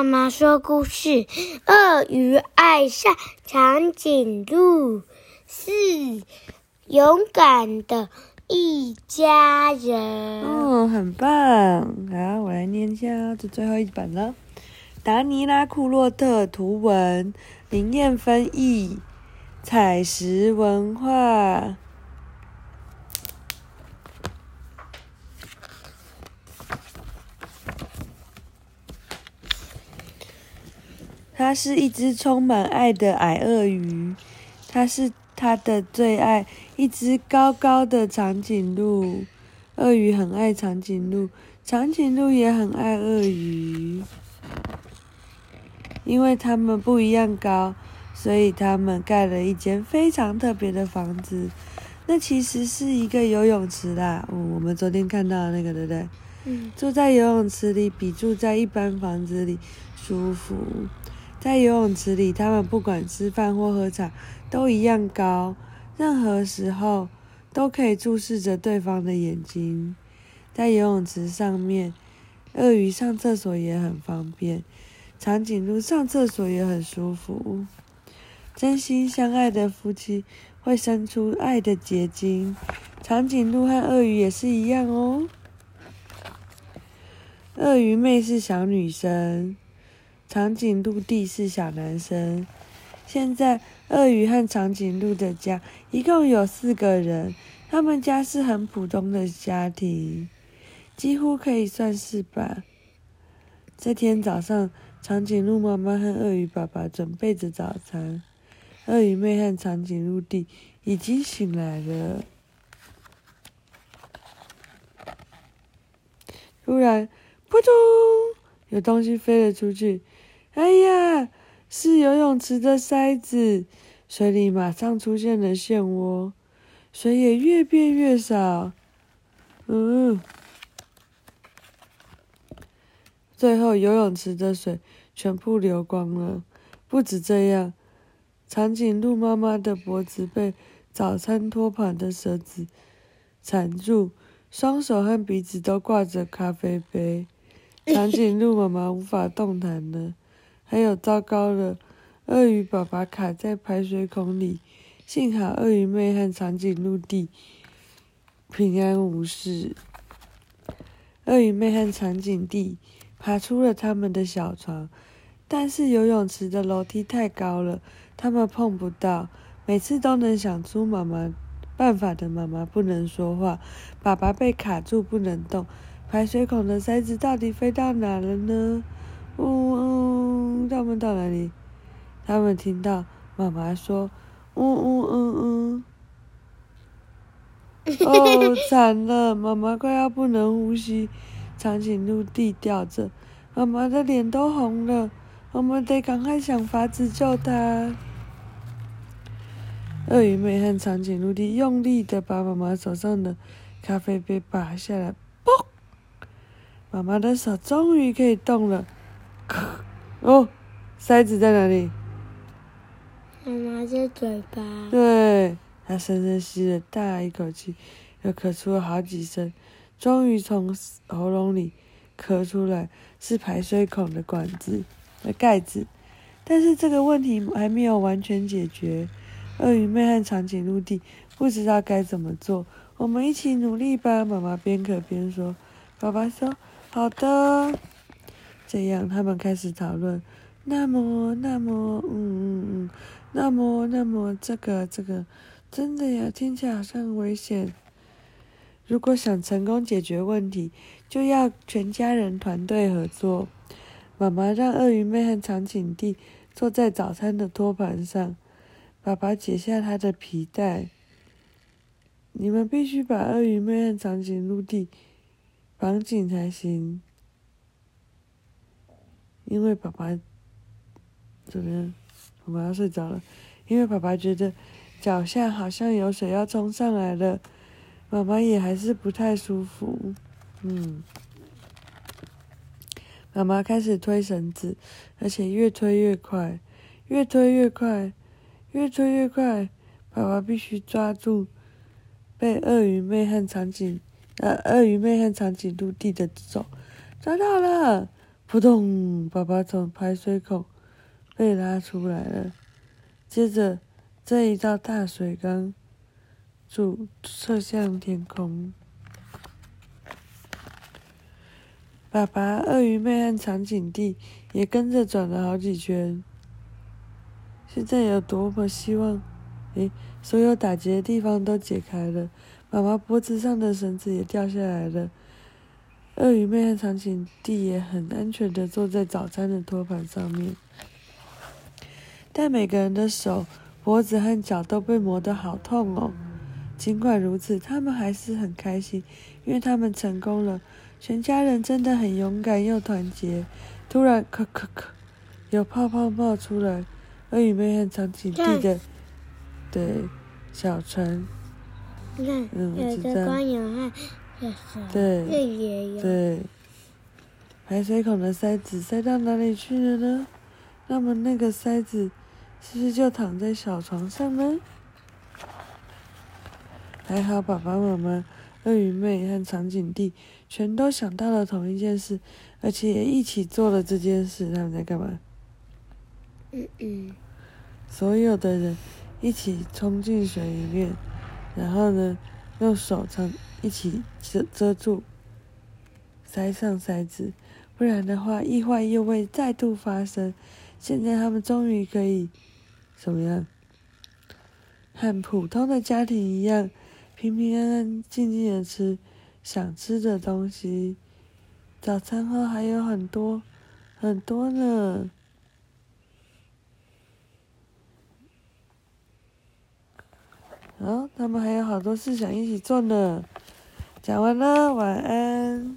妈妈说故事：鳄鱼爱上长颈鹿，四勇敢的一家人。嗯，很棒。好，我来念一下这最后一本了。达尼拉·库洛特图文，林燕翻译，彩石文化。它是一只充满爱的矮鳄鱼，它是它的最爱，一只高高的长颈鹿。鳄鱼很爱长颈鹿，长颈鹿也很爱鳄鱼。因为它们不一样高，所以它们盖了一间非常特别的房子。那其实是一个游泳池啦。哦，我们昨天看到的那个，对不对？嗯，住在游泳池里比住在一般房子里舒服。在游泳池里，他们不管吃饭或喝茶都一样高，任何时候都可以注视着对方的眼睛。在游泳池上面，鳄鱼上厕所也很方便，长颈鹿上厕所也很舒服。真心相爱的夫妻会生出爱的结晶，长颈鹿和鳄鱼也是一样哦。鳄鱼妹是小女生。长颈鹿弟是小男生。现在，鳄鱼和长颈鹿的家一共有四个人，他们家是很普通的家庭，几乎可以算是吧。这天早上，长颈鹿妈妈和鳄鱼爸爸准备着早餐，鳄鱼妹和长颈鹿弟已经醒来了。突然，扑通，有东西飞了出去。哎呀，是游泳池的塞子，水里马上出现了漩涡，水也越变越少。嗯，最后游泳池的水全部流光了。不止这样，长颈鹿妈妈的脖子被早餐托盘的绳子缠住，双手和鼻子都挂着咖啡杯，长颈鹿妈妈无法动弹了。还有糟糕了，鳄鱼爸爸卡在排水孔里，幸好鳄鱼妹和长颈鹿弟平安无事。鳄鱼妹和长颈弟爬出了他们的小床，但是游泳池的楼梯太高了，他们碰不到。每次都能想出妈妈办法的妈妈不能说话，爸爸被卡住不能动。排水孔的塞子到底飞到哪了呢？呜呜，他们到哪里？他们听到妈妈说：“呜呜嗯嗯。”哦，惨了！妈妈快要不能呼吸，长颈鹿地掉着，妈妈的脸都红了。我们得赶快想法子救她。鳄鱼妹和长颈鹿地用力的把妈妈手上的咖啡杯拔下来，嘣！妈妈的手终于可以动了。哦，塞子在哪里？妈妈在嘴巴。对，他深深吸了大一口气，又咳出了好几声，终于从喉咙里咳出来，是排水孔的管子的盖子。但是这个问题还没有完全解决。鳄鱼妹和长颈鹿弟不知道该怎么做。我们一起努力吧，妈妈边咳边说。爸爸说：“好的。”这样，他们开始讨论。那么，那么，嗯嗯嗯，那么，那么，这个，这个，真的呀，听起来好像很危险。如果想成功解决问题，就要全家人团队合作。妈妈让鳄鱼妹和长颈弟坐在早餐的托盘上，爸爸解下他的皮带。你们必须把鳄鱼妹和长颈鹿弟绑紧才行。因为爸爸怎么样？爸爸要睡着了。因为爸爸觉得脚下好像有水要冲上来了，妈妈也还是不太舒服。嗯，妈妈开始推绳子，而且越推越快，越推越快，越推越快。爸爸必须抓住被鳄鱼妹和长颈鳄鱼妹和长颈鹿弟的手，抓到了。扑通！爸爸从排水孔被拉出来了。接着，这一道大水缸注射向天空。爸爸、鳄鱼妹和长颈弟也跟着转了好几圈。现在有多么希望，诶，所有打结的地方都解开了，妈妈脖子上的绳子也掉下来了。鳄鱼妹和长颈弟也很安全的坐在早餐的托盘上面，但每个人的手、脖子和脚都被磨得好痛哦。尽管如此，他们还是很开心，因为他们成功了。全家人真的很勇敢又团结。突然，咳咳咳，有泡泡冒出来。鳄鱼妹和长颈弟的，对，小船。你看，有的光有和有蛇，对，这也有。对，排水孔的塞子塞到哪里去了呢？那么那个塞子是不是就躺在小床上呢？还好，爸爸妈妈。鳄鱼妹和长颈弟全都想到了同一件事，而且也一起做了这件事。他们在干嘛？嗯嗯。所有的人一起冲进水里面，然后呢，用手长一起遮遮住，塞上塞子，不然的话，意外又会再度发生。现在他们终于可以怎么样？和普通的家庭一样。平平安安、静静的吃想吃的东西，早餐后还有很多很多呢。啊，他们还有好多事想一起做呢。讲完了，晚安。